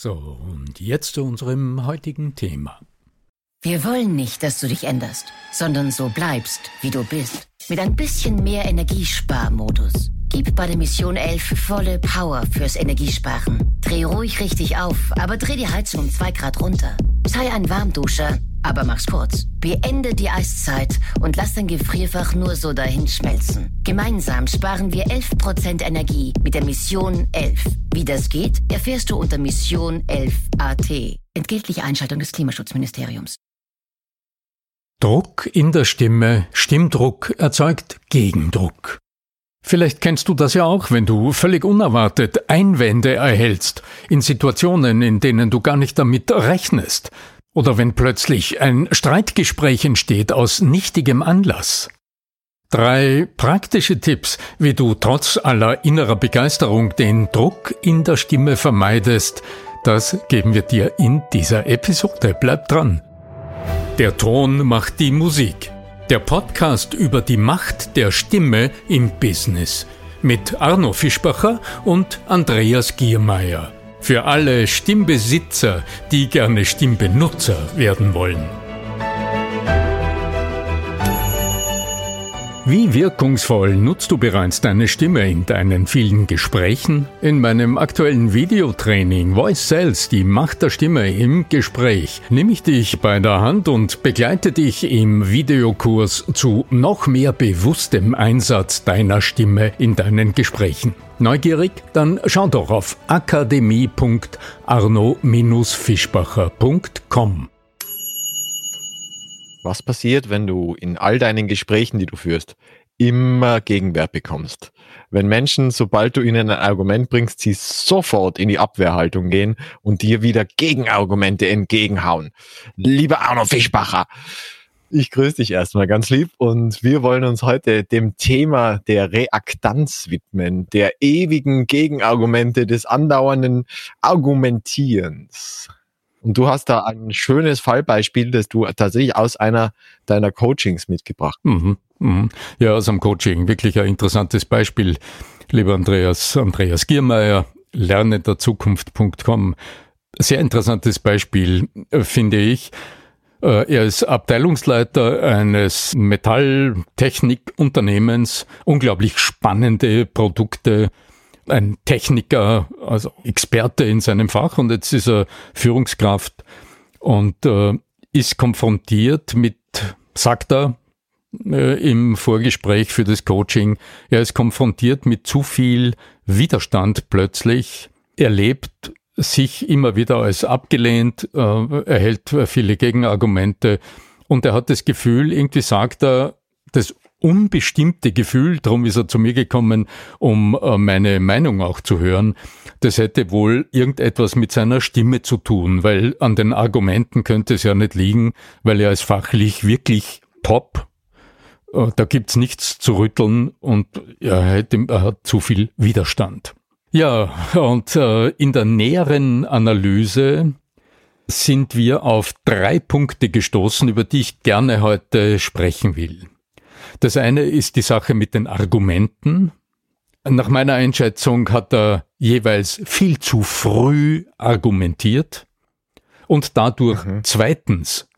So, und jetzt zu unserem heutigen Thema. Wir wollen nicht, dass du dich änderst, sondern so bleibst, wie du bist. Mit ein bisschen mehr Energiesparmodus. Gib bei der Mission 11 volle Power fürs Energiesparen. Dreh ruhig richtig auf, aber dreh die Heizung um 2 Grad runter. Sei ein Warmduscher, aber mach's kurz. Beende die Eiszeit und lass dein Gefrierfach nur so dahin schmelzen. Gemeinsam sparen wir 11% Energie mit der Mission 11. Wie das geht, erfährst du unter Mission 11 AT. Entgeltliche Einschaltung des Klimaschutzministeriums. Druck in der Stimme, Stimmdruck erzeugt Gegendruck. Vielleicht kennst du das ja auch, wenn du völlig unerwartet Einwände erhältst, in Situationen, in denen du gar nicht damit rechnest, oder wenn plötzlich ein Streitgespräch entsteht aus nichtigem Anlass. Drei praktische Tipps, wie du trotz aller innerer Begeisterung den Druck in der Stimme vermeidest, das geben wir dir in dieser Episode. Bleib dran. Der Ton macht die Musik. Der Podcast über die Macht der Stimme im Business mit Arno Fischbacher und Andreas Giermeier. Für alle Stimmbesitzer, die gerne Stimmbenutzer werden wollen. Wie wirkungsvoll nutzt du bereits deine Stimme in deinen vielen Gesprächen? In meinem aktuellen Videotraining Voice Sales, die Macht der Stimme im Gespräch, nehme ich dich bei der Hand und begleite dich im Videokurs zu noch mehr bewusstem Einsatz deiner Stimme in deinen Gesprächen. Neugierig? Dann schau doch auf akademie.arno-fischbacher.com. Was passiert, wenn du in all deinen Gesprächen, die du führst, immer Gegenwert bekommst? Wenn Menschen, sobald du ihnen ein Argument bringst, sie sofort in die Abwehrhaltung gehen und dir wieder Gegenargumente entgegenhauen. Lieber Arno Fischbacher, ich grüße dich erstmal ganz lieb und wir wollen uns heute dem Thema der Reaktanz widmen, der ewigen Gegenargumente des andauernden Argumentierens. Und du hast da ein schönes Fallbeispiel, das du tatsächlich aus einer deiner Coachings mitgebracht. Mhm, mhm. Ja, aus einem Coaching. Wirklich ein interessantes Beispiel. Lieber Andreas, Andreas Giermeier, lernenderzukunft.com. Sehr interessantes Beispiel, äh, finde ich. Äh, er ist Abteilungsleiter eines Metalltechnikunternehmens, unglaublich spannende Produkte, ein Techniker, also Experte in seinem Fach und jetzt ist er Führungskraft und äh, ist konfrontiert mit, sagt er äh, im Vorgespräch für das Coaching, er ist konfrontiert mit zu viel Widerstand plötzlich, er lebt sich immer wieder als abgelehnt, äh, erhält viele Gegenargumente und er hat das Gefühl, irgendwie sagt er, das unbestimmte Gefühl, darum ist er zu mir gekommen, um äh, meine Meinung auch zu hören. Das hätte wohl irgendetwas mit seiner Stimme zu tun, weil an den Argumenten könnte es ja nicht liegen, weil er ist fachlich wirklich top. Äh, da gibt's nichts zu rütteln und er, hätte, er hat zu viel Widerstand. Ja, und äh, in der näheren Analyse sind wir auf drei Punkte gestoßen, über die ich gerne heute sprechen will. Das eine ist die Sache mit den Argumenten. Nach meiner Einschätzung hat er jeweils viel zu früh argumentiert und dadurch mhm. zweitens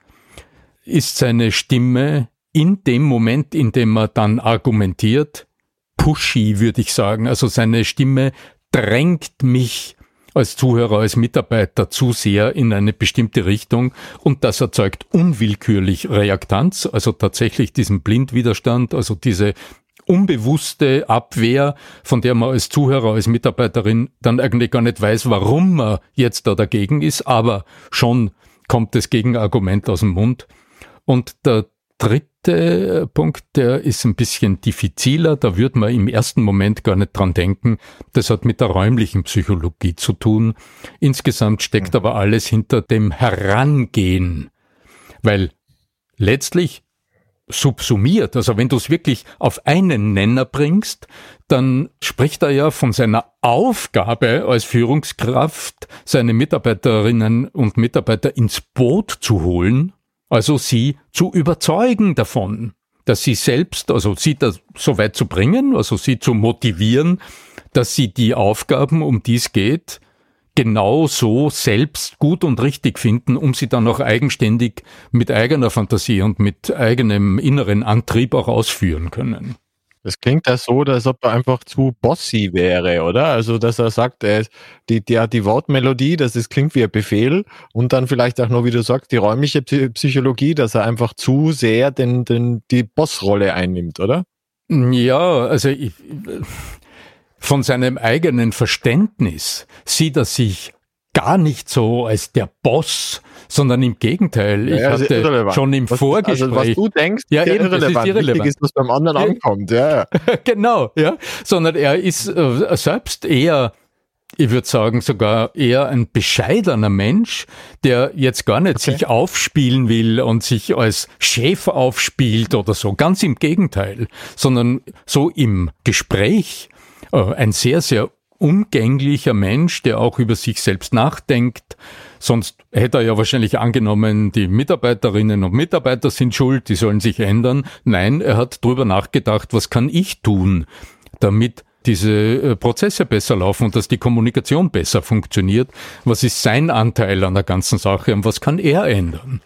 ist seine Stimme in dem Moment, in dem er dann argumentiert, pushy, würde ich sagen. Also seine Stimme drängt mich als Zuhörer, als Mitarbeiter zu sehr in eine bestimmte Richtung und das erzeugt unwillkürlich Reaktanz, also tatsächlich diesen Blindwiderstand, also diese unbewusste Abwehr, von der man als Zuhörer, als Mitarbeiterin dann eigentlich gar nicht weiß, warum man jetzt da dagegen ist, aber schon kommt das Gegenargument aus dem Mund. Und der dritte Punkt, der ist ein bisschen diffiziler, da würde man im ersten Moment gar nicht dran denken. Das hat mit der räumlichen Psychologie zu tun. Insgesamt steckt aber alles hinter dem Herangehen, weil letztlich subsumiert, also wenn du es wirklich auf einen Nenner bringst, dann spricht er ja von seiner Aufgabe als Führungskraft, seine Mitarbeiterinnen und Mitarbeiter ins Boot zu holen, also sie zu überzeugen davon, dass sie selbst, also sie das so weit zu bringen, also sie zu motivieren, dass sie die Aufgaben, um die es geht, genau so selbst gut und richtig finden, um sie dann auch eigenständig mit eigener Fantasie und mit eigenem inneren Antrieb auch ausführen können. Das klingt ja so, als ob er einfach zu bossy wäre, oder? Also, dass er sagt, er die, die, die Wortmelodie, das ist, klingt wie ein Befehl und dann vielleicht auch noch, wie du sagst, die räumliche Psychologie, dass er einfach zu sehr den, den, die Bossrolle einnimmt, oder? Ja, also ich, von seinem eigenen Verständnis sieht er sich gar nicht so als der Boss, sondern im Gegenteil. Ich ja, hatte schon im was, Vorgespräch. Also was du denkst, ja, eben, irrelevant. Das ist irrelevant. Wichtig ist, was beim anderen ja. ankommt. Ja. genau, ja. Sondern er ist äh, selbst eher ich würde sagen, sogar eher ein bescheidener Mensch, der jetzt gar nicht okay. sich aufspielen will und sich als Chef aufspielt oder so. Ganz im Gegenteil, sondern so im Gespräch äh, ein sehr, sehr umgänglicher Mensch, der auch über sich selbst nachdenkt. Sonst hätte er ja wahrscheinlich angenommen, die Mitarbeiterinnen und Mitarbeiter sind schuld, die sollen sich ändern. Nein, er hat drüber nachgedacht, was kann ich tun, damit diese äh, Prozesse besser laufen und dass die Kommunikation besser funktioniert. Was ist sein Anteil an der ganzen Sache und was kann er ändern?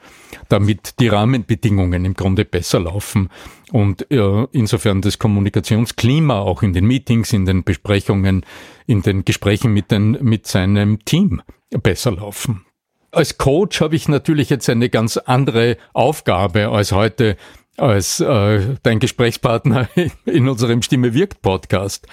damit die Rahmenbedingungen im Grunde besser laufen und äh, insofern das Kommunikationsklima auch in den Meetings, in den Besprechungen, in den Gesprächen mit, den, mit seinem Team besser laufen. Als Coach habe ich natürlich jetzt eine ganz andere Aufgabe als heute als äh, dein Gesprächspartner in unserem Stimme wirkt Podcast.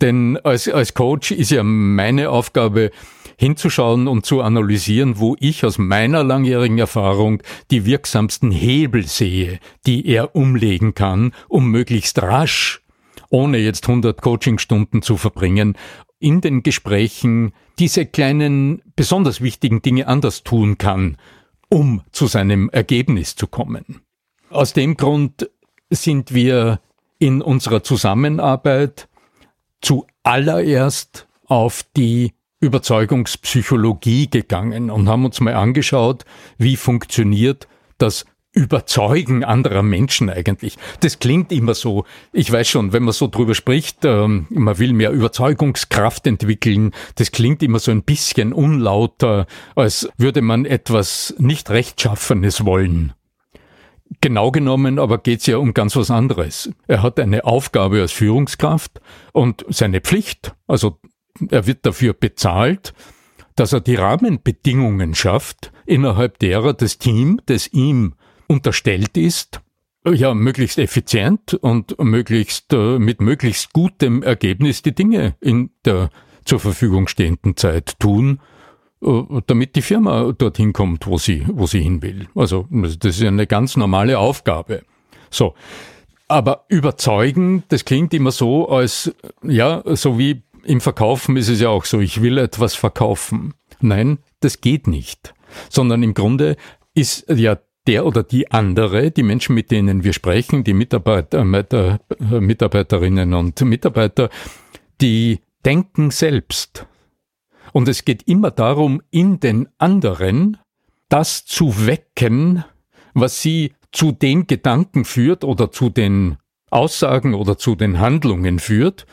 Denn als, als Coach ist ja meine Aufgabe, hinzuschauen und zu analysieren, wo ich aus meiner langjährigen Erfahrung die wirksamsten Hebel sehe, die er umlegen kann, um möglichst rasch, ohne jetzt 100 Coachingstunden zu verbringen, in den Gesprächen diese kleinen, besonders wichtigen Dinge anders tun kann, um zu seinem Ergebnis zu kommen. Aus dem Grund sind wir in unserer Zusammenarbeit zuallererst auf die Überzeugungspsychologie gegangen und haben uns mal angeschaut, wie funktioniert das Überzeugen anderer Menschen eigentlich. Das klingt immer so. Ich weiß schon, wenn man so drüber spricht, ähm, man will mehr Überzeugungskraft entwickeln. Das klingt immer so ein bisschen unlauter, als würde man etwas nicht rechtschaffenes wollen. Genau genommen aber geht's ja um ganz was anderes. Er hat eine Aufgabe als Führungskraft und seine Pflicht, also er wird dafür bezahlt, dass er die Rahmenbedingungen schafft, innerhalb derer das Team, das ihm unterstellt ist, ja, möglichst effizient und möglichst äh, mit möglichst gutem Ergebnis die Dinge in der zur Verfügung stehenden Zeit tun, damit die Firma dorthin kommt, wo sie, wo sie hin will. Also, das ist eine ganz normale Aufgabe. So. Aber überzeugen, das klingt immer so, als, ja, so wie im Verkaufen ist es ja auch so, ich will etwas verkaufen. Nein, das geht nicht. Sondern im Grunde ist ja der oder die andere, die Menschen, mit denen wir sprechen, die Mitarbeiter, äh, Mitarbeiterinnen und Mitarbeiter, die denken selbst. Und es geht immer darum, in den anderen das zu wecken, was sie zu den Gedanken führt oder zu den Aussagen oder zu den Handlungen führt,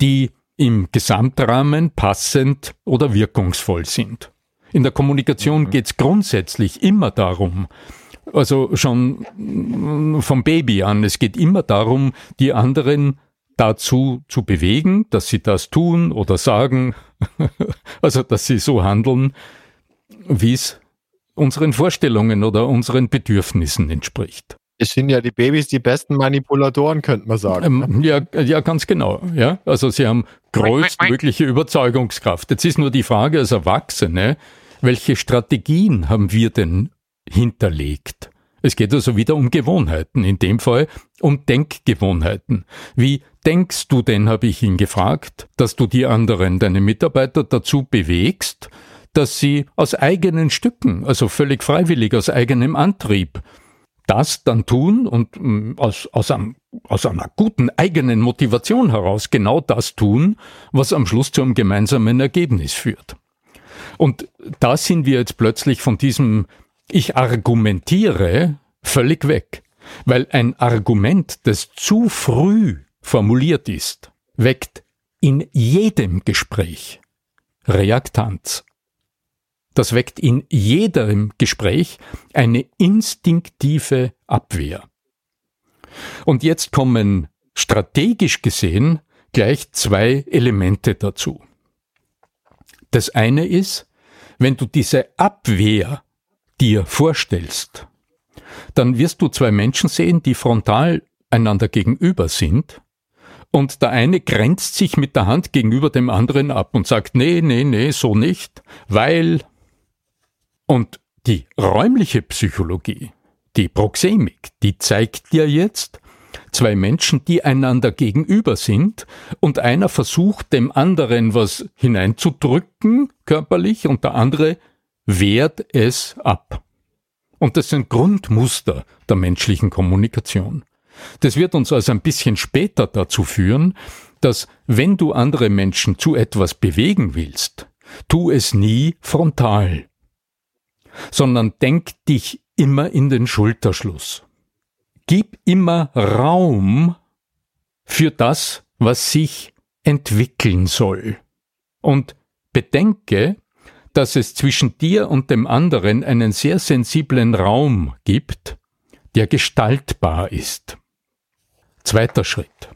die im Gesamtrahmen passend oder wirkungsvoll sind. In der Kommunikation mhm. geht es grundsätzlich immer darum, also schon vom Baby an, es geht immer darum, die anderen dazu zu bewegen, dass sie das tun oder sagen, also dass sie so handeln, wie es unseren Vorstellungen oder unseren Bedürfnissen entspricht. Es sind ja die Babys die besten Manipulatoren, könnte man sagen. Ähm, ja, ja, ganz genau. Ja, also sie haben größtmögliche Überzeugungskraft. Jetzt ist nur die Frage als Erwachsene, welche Strategien haben wir denn hinterlegt? Es geht also wieder um Gewohnheiten, in dem Fall um Denkgewohnheiten. Wie denkst du denn, habe ich ihn gefragt, dass du die anderen, deine Mitarbeiter dazu bewegst, dass sie aus eigenen Stücken, also völlig freiwillig, aus eigenem Antrieb, das dann tun und mm, aus, aus, einem, aus einer guten eigenen Motivation heraus genau das tun, was am Schluss zu einem gemeinsamen Ergebnis führt. Und da sind wir jetzt plötzlich von diesem Ich argumentiere völlig weg, weil ein Argument, das zu früh formuliert ist, weckt in jedem Gespräch Reaktanz. Das weckt in jedem Gespräch eine instinktive Abwehr. Und jetzt kommen strategisch gesehen gleich zwei Elemente dazu. Das eine ist, wenn du diese Abwehr dir vorstellst, dann wirst du zwei Menschen sehen, die frontal einander gegenüber sind und der eine grenzt sich mit der Hand gegenüber dem anderen ab und sagt, nee, nee, nee, so nicht, weil und die räumliche Psychologie, die Proxemik, die zeigt dir jetzt zwei Menschen, die einander gegenüber sind und einer versucht dem anderen was hineinzudrücken körperlich und der andere wehrt es ab. Und das sind Grundmuster der menschlichen Kommunikation. Das wird uns also ein bisschen später dazu führen, dass wenn du andere Menschen zu etwas bewegen willst, tu es nie frontal sondern denk dich immer in den Schulterschluss. Gib immer Raum für das, was sich entwickeln soll. Und bedenke, dass es zwischen dir und dem anderen einen sehr sensiblen Raum gibt, der gestaltbar ist. Zweiter Schritt.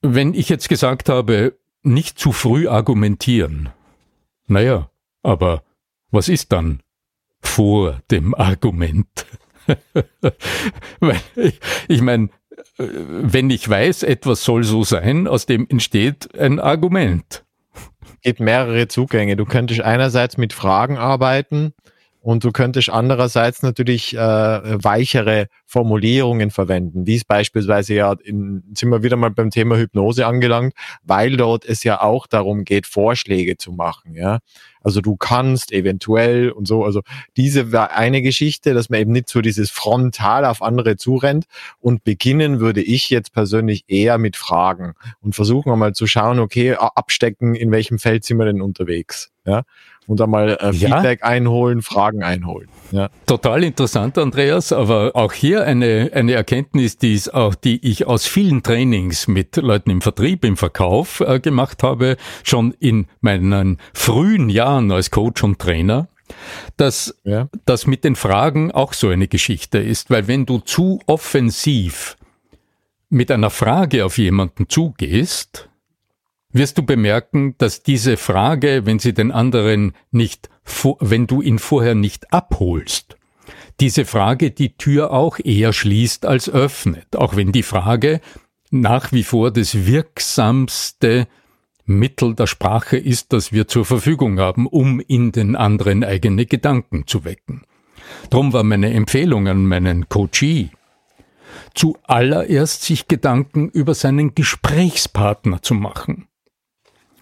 Wenn ich jetzt gesagt habe, nicht zu früh argumentieren, naja, aber was ist dann vor dem Argument? ich, ich meine, wenn ich weiß, etwas soll so sein, aus dem entsteht ein Argument. Es gibt mehrere Zugänge. Du könntest einerseits mit Fragen arbeiten, und du könntest andererseits natürlich äh, weichere Formulierungen verwenden, wie es beispielsweise ja, in, sind wir wieder mal beim Thema Hypnose angelangt, weil dort es ja auch darum geht, Vorschläge zu machen. Ja, also du kannst eventuell und so. Also diese war eine Geschichte, dass man eben nicht so dieses frontal auf andere zurennt. Und beginnen würde ich jetzt persönlich eher mit Fragen und versuchen mal zu schauen, okay, abstecken, in welchem Feld sind wir denn unterwegs. Ja, und einmal äh, Feedback ja. einholen, Fragen einholen. Ja. Total interessant, Andreas, aber auch hier eine, eine Erkenntnis, die, ist auch, die ich aus vielen Trainings mit Leuten im Vertrieb, im Verkauf äh, gemacht habe, schon in meinen frühen Jahren als Coach und Trainer dass ja. das mit den Fragen auch so eine Geschichte ist, weil wenn du zu offensiv mit einer Frage auf jemanden zugehst, wirst du bemerken, dass diese Frage, wenn sie den anderen nicht, wenn du ihn vorher nicht abholst, diese Frage die Tür auch eher schließt als öffnet, auch wenn die Frage nach wie vor das wirksamste Mittel der Sprache ist, das wir zur Verfügung haben, um in den anderen eigene Gedanken zu wecken. Drum war meine Empfehlung an meinen Coachee, zuallererst sich Gedanken über seinen Gesprächspartner zu machen.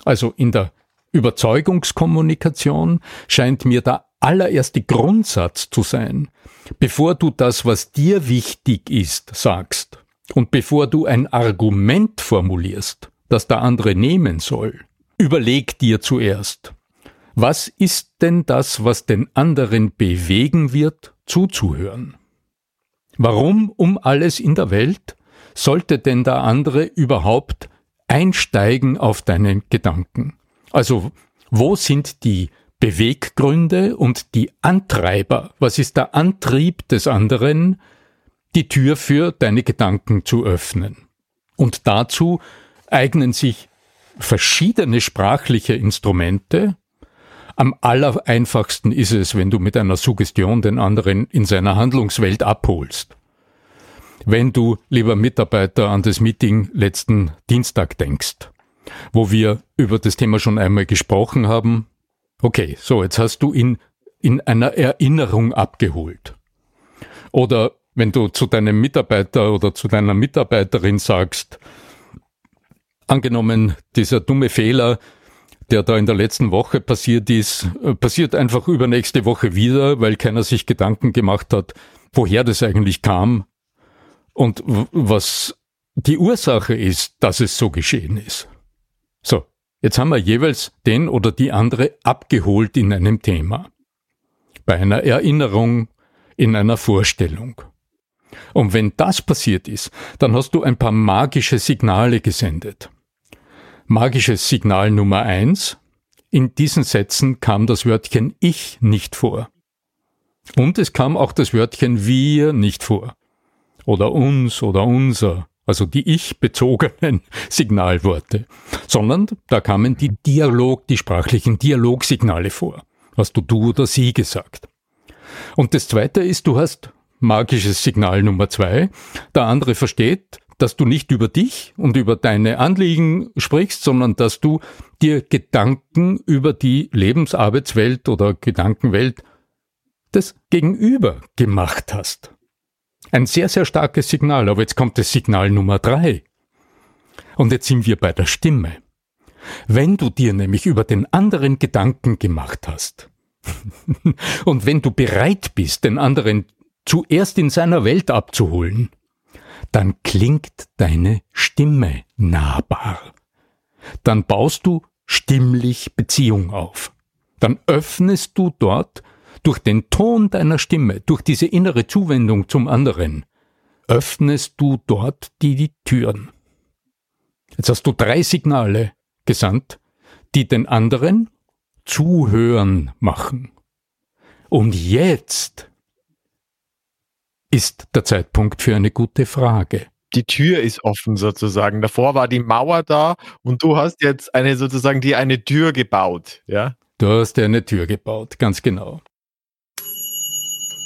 Also in der Überzeugungskommunikation scheint mir der allererste Grundsatz zu sein, bevor du das, was dir wichtig ist, sagst und bevor du ein Argument formulierst, das der andere nehmen soll, überleg dir zuerst, was ist denn das, was den anderen bewegen wird, zuzuhören? Warum um alles in der Welt sollte denn der andere überhaupt einsteigen auf deinen Gedanken. Also, wo sind die Beweggründe und die Antreiber? Was ist der Antrieb des anderen, die Tür für deine Gedanken zu öffnen? Und dazu eignen sich verschiedene sprachliche Instrumente. Am allereinfachsten ist es, wenn du mit einer Suggestion den anderen in seiner Handlungswelt abholst. Wenn du, lieber Mitarbeiter, an das Meeting letzten Dienstag denkst, wo wir über das Thema schon einmal gesprochen haben. Okay, so, jetzt hast du ihn in einer Erinnerung abgeholt. Oder wenn du zu deinem Mitarbeiter oder zu deiner Mitarbeiterin sagst, angenommen, dieser dumme Fehler, der da in der letzten Woche passiert ist, äh, passiert einfach übernächste Woche wieder, weil keiner sich Gedanken gemacht hat, woher das eigentlich kam und was die Ursache ist, dass es so geschehen ist. So, jetzt haben wir jeweils den oder die andere abgeholt in einem Thema. Bei einer Erinnerung, in einer Vorstellung. Und wenn das passiert ist, dann hast du ein paar magische Signale gesendet. Magisches Signal Nummer eins. In diesen Sätzen kam das Wörtchen ich nicht vor. Und es kam auch das Wörtchen wir nicht vor. Oder uns oder unser, also die ich-bezogenen Signalworte. Sondern da kamen die Dialog, die sprachlichen Dialogsignale vor. Hast du du oder sie gesagt. Und das zweite ist, du hast magisches Signal Nummer zwei. Der andere versteht, dass du nicht über dich und über deine Anliegen sprichst, sondern dass du dir Gedanken über die Lebensarbeitswelt oder Gedankenwelt des Gegenüber gemacht hast. Ein sehr, sehr starkes Signal, aber jetzt kommt das Signal Nummer drei. Und jetzt sind wir bei der Stimme. Wenn du dir nämlich über den anderen Gedanken gemacht hast, und wenn du bereit bist, den anderen zuerst in seiner Welt abzuholen, dann klingt deine Stimme nahbar. Dann baust du stimmlich Beziehung auf. Dann öffnest du dort durch den Ton deiner Stimme, durch diese innere Zuwendung zum anderen, öffnest du dort die, die Türen. Jetzt hast du drei Signale gesandt, die den anderen zuhören machen. Und jetzt ist der Zeitpunkt für eine gute Frage. Die Tür ist offen sozusagen. Davor war die Mauer da und du hast jetzt eine sozusagen die eine Tür gebaut, ja? Du hast eine Tür gebaut, ganz genau.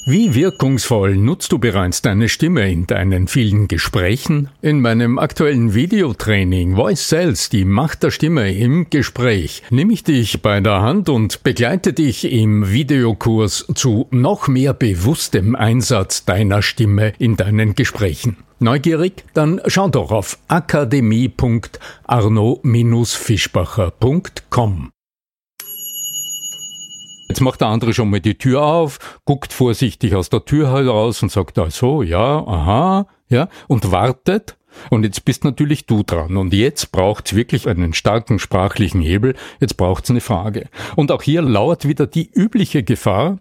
Wie wirkungsvoll nutzt du bereits deine Stimme in deinen vielen Gesprächen? In meinem aktuellen Videotraining Voice Sales, die Macht der Stimme im Gespräch, nehme ich dich bei der Hand und begleite dich im Videokurs zu noch mehr bewusstem Einsatz deiner Stimme in deinen Gesprächen. Neugierig? Dann schau doch auf akademie.arno-fischbacher.com. Jetzt macht der andere schon mal die Tür auf, guckt vorsichtig aus der Tür heraus und sagt, ach so, ja, aha, ja, und wartet. Und jetzt bist natürlich du dran. Und jetzt braucht's wirklich einen starken sprachlichen Hebel. Jetzt braucht's eine Frage. Und auch hier lauert wieder die übliche Gefahr,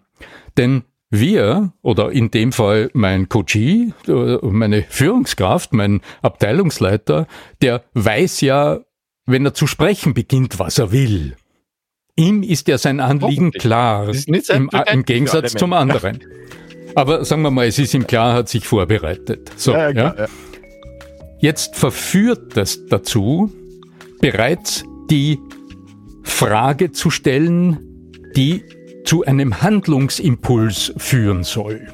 denn wir, oder in dem Fall mein äh, meine Führungskraft, mein Abteilungsleiter, der weiß ja, wenn er zu sprechen beginnt, was er will. Ihm ist ja sein Anliegen klar, im, im, Gegensatz zum anderen. Aber sagen wir mal, es ist ihm klar, hat sich vorbereitet. So, ja, ja. ja. Jetzt verführt das dazu, bereits die Frage zu stellen, die zu einem Handlungsimpuls führen soll.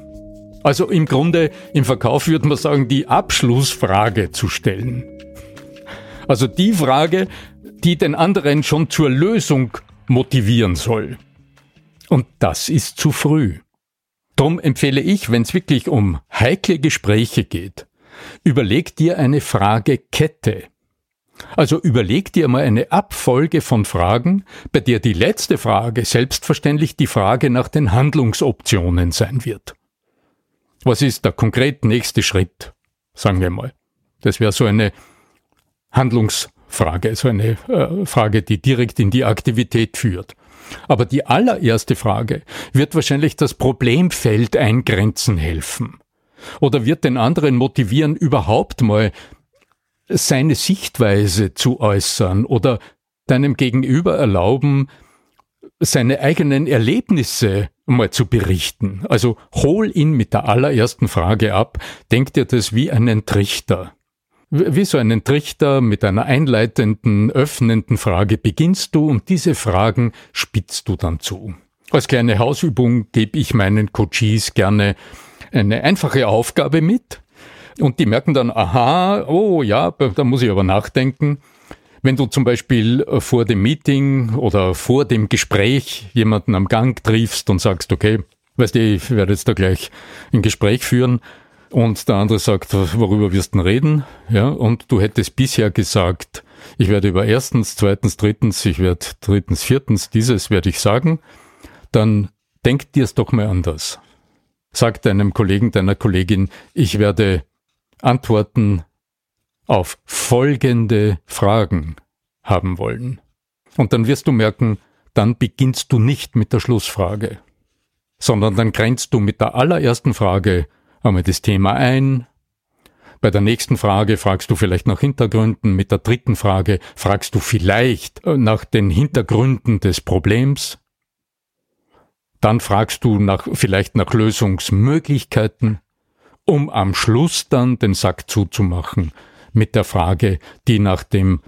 Also im Grunde im Verkauf würde man sagen, die Abschlussfrage zu stellen. Also die Frage, die den anderen schon zur Lösung motivieren soll. Und das ist zu früh. Drum empfehle ich, wenn es wirklich um heikle Gespräche geht, überleg dir eine Fragekette. Also überleg dir mal eine Abfolge von Fragen, bei der die letzte Frage selbstverständlich die Frage nach den Handlungsoptionen sein wird. Was ist der konkret nächste Schritt? Sagen wir mal. Das wäre so eine Handlungsoption. Frage, so eine äh, Frage, die direkt in die Aktivität führt. Aber die allererste Frage wird wahrscheinlich das Problemfeld eingrenzen helfen. Oder wird den anderen motivieren, überhaupt mal seine Sichtweise zu äußern oder deinem Gegenüber erlauben, seine eigenen Erlebnisse mal zu berichten. Also hol ihn mit der allerersten Frage ab, denk dir das wie einen Trichter. Wie so einen Trichter mit einer einleitenden, öffnenden Frage beginnst du und diese Fragen spitzt du dann zu. Als kleine Hausübung gebe ich meinen Coaches gerne eine einfache Aufgabe mit und die merken dann, aha, oh ja, da muss ich aber nachdenken. Wenn du zum Beispiel äh, vor dem Meeting oder vor dem Gespräch jemanden am Gang triffst und sagst, okay, weißt du, ich werde jetzt da gleich ein Gespräch führen und der andere sagt, worüber wirst du reden? Ja, und du hättest bisher gesagt, ich werde über erstens, zweitens, drittens, ich werde drittens, viertens, dieses werde ich sagen, dann denk dir es doch mal anders. Sag deinem Kollegen, deiner Kollegin, ich werde Antworten auf folgende Fragen haben wollen. Und dann wirst du merken, dann beginnst du nicht mit der Schlussfrage, sondern dann grenzt du mit der allerersten Frage einmal das Thema ein. Bei der nächsten Frage fragst du vielleicht nach Hintergründen, mit der dritten Frage fragst du vielleicht nach den Hintergründen des Problems. Dann fragst du nach, vielleicht nach Lösungsmöglichkeiten, um am Schluss dann den Sack zuzumachen mit der Frage, die nach dem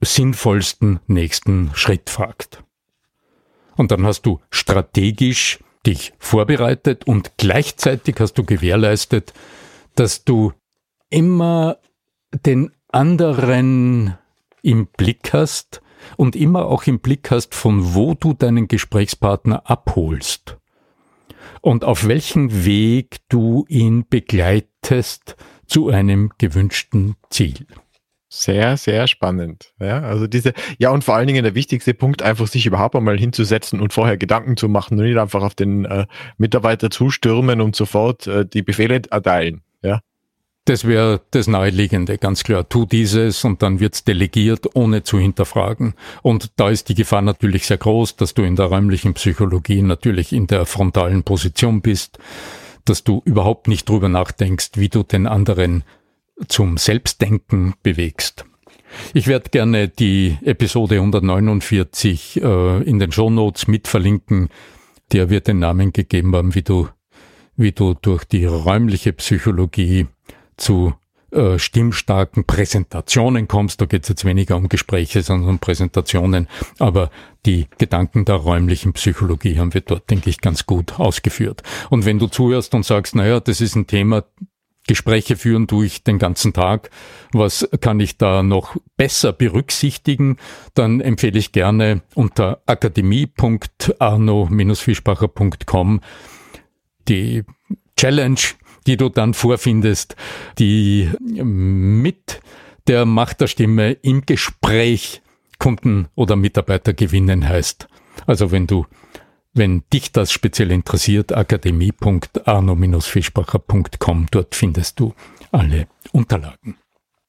sinnvollsten nächsten Schritt fragt. Und dann hast du strategisch dich vorbereitet und gleichzeitig hast du gewährleistet, dass du immer den anderen im Blick hast und immer auch im Blick hast, von wo du deinen Gesprächspartner abholst und auf welchem Weg du ihn begleitest, zu einem gewünschten Ziel. Sehr, sehr spannend. Ja, also diese, ja, und vor allen Dingen der wichtigste Punkt, einfach sich überhaupt einmal hinzusetzen und vorher Gedanken zu machen und nicht einfach auf den äh, Mitarbeiter zustürmen und sofort äh, die Befehle erteilen. Ja. Das wäre das Naheliegende, ganz klar. Tu dieses und dann wird's delegiert, ohne zu hinterfragen. Und da ist die Gefahr natürlich sehr groß, dass du in der räumlichen Psychologie natürlich in der frontalen Position bist dass du überhaupt nicht drüber nachdenkst, wie du den anderen zum Selbstdenken bewegst. Ich werde gerne die Episode 149 äh, in den Shownotes mit verlinken. Der wird den Namen gegeben haben, wie du, wie du durch die räumliche Psychologie zu äh, stimmstarken Präsentationen kommst. Da geht es jetzt weniger um Gespräche, sondern um Präsentationen. Aber die Gedanken der räumlichen Psychologie haben wir dort, denke ich, ganz gut ausgeführt. Und wenn du zuhörst und sagst, naja, das ist ein Thema, Gespräche führen tue ich den ganzen Tag. Was kann ich da noch besser berücksichtigen? Dann empfehle ich gerne unter akademie.arno-fischbacher.com die Challenge die du dann vorfindest, die mit der Macht der Stimme im Gespräch Kunden oder Mitarbeiter gewinnen heißt. Also wenn du, wenn dich das speziell interessiert, akademie.arno-fischbacher.com, dort findest du alle Unterlagen.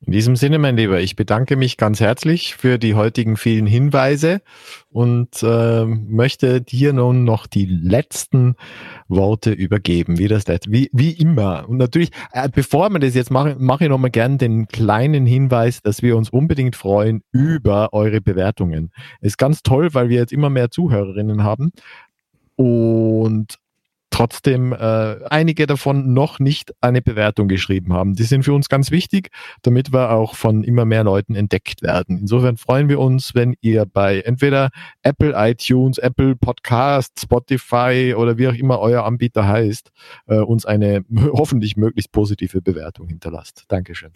In diesem Sinne, mein Lieber, ich bedanke mich ganz herzlich für die heutigen vielen Hinweise und äh, möchte dir nun noch die letzten Worte übergeben, wie das wie, wie immer. Und natürlich, äh, bevor wir das jetzt machen, mache ich nochmal gern den kleinen Hinweis, dass wir uns unbedingt freuen über eure Bewertungen. Ist ganz toll, weil wir jetzt immer mehr Zuhörerinnen haben. Und trotzdem äh, einige davon noch nicht eine Bewertung geschrieben haben. Die sind für uns ganz wichtig, damit wir auch von immer mehr Leuten entdeckt werden. Insofern freuen wir uns, wenn ihr bei entweder Apple iTunes, Apple Podcast, Spotify oder wie auch immer euer Anbieter heißt, äh, uns eine hoffentlich möglichst positive Bewertung hinterlasst. Dankeschön.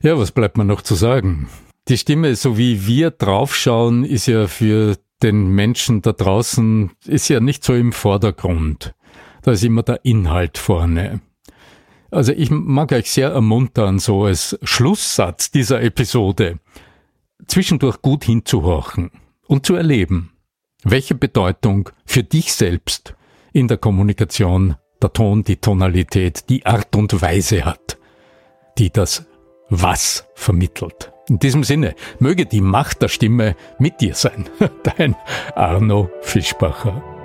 Ja, was bleibt mir noch zu sagen? Die Stimme, so wie wir draufschauen, ist ja für den Menschen da draußen ist ja nicht so im Vordergrund. Da ist immer der Inhalt vorne. Also ich mag euch sehr ermuntern, so als Schlusssatz dieser Episode, zwischendurch gut hinzuhorchen und zu erleben, welche Bedeutung für dich selbst in der Kommunikation der Ton, die Tonalität, die Art und Weise hat, die das Was vermittelt. In diesem Sinne, möge die Macht der Stimme mit dir sein. Dein Arno Fischbacher.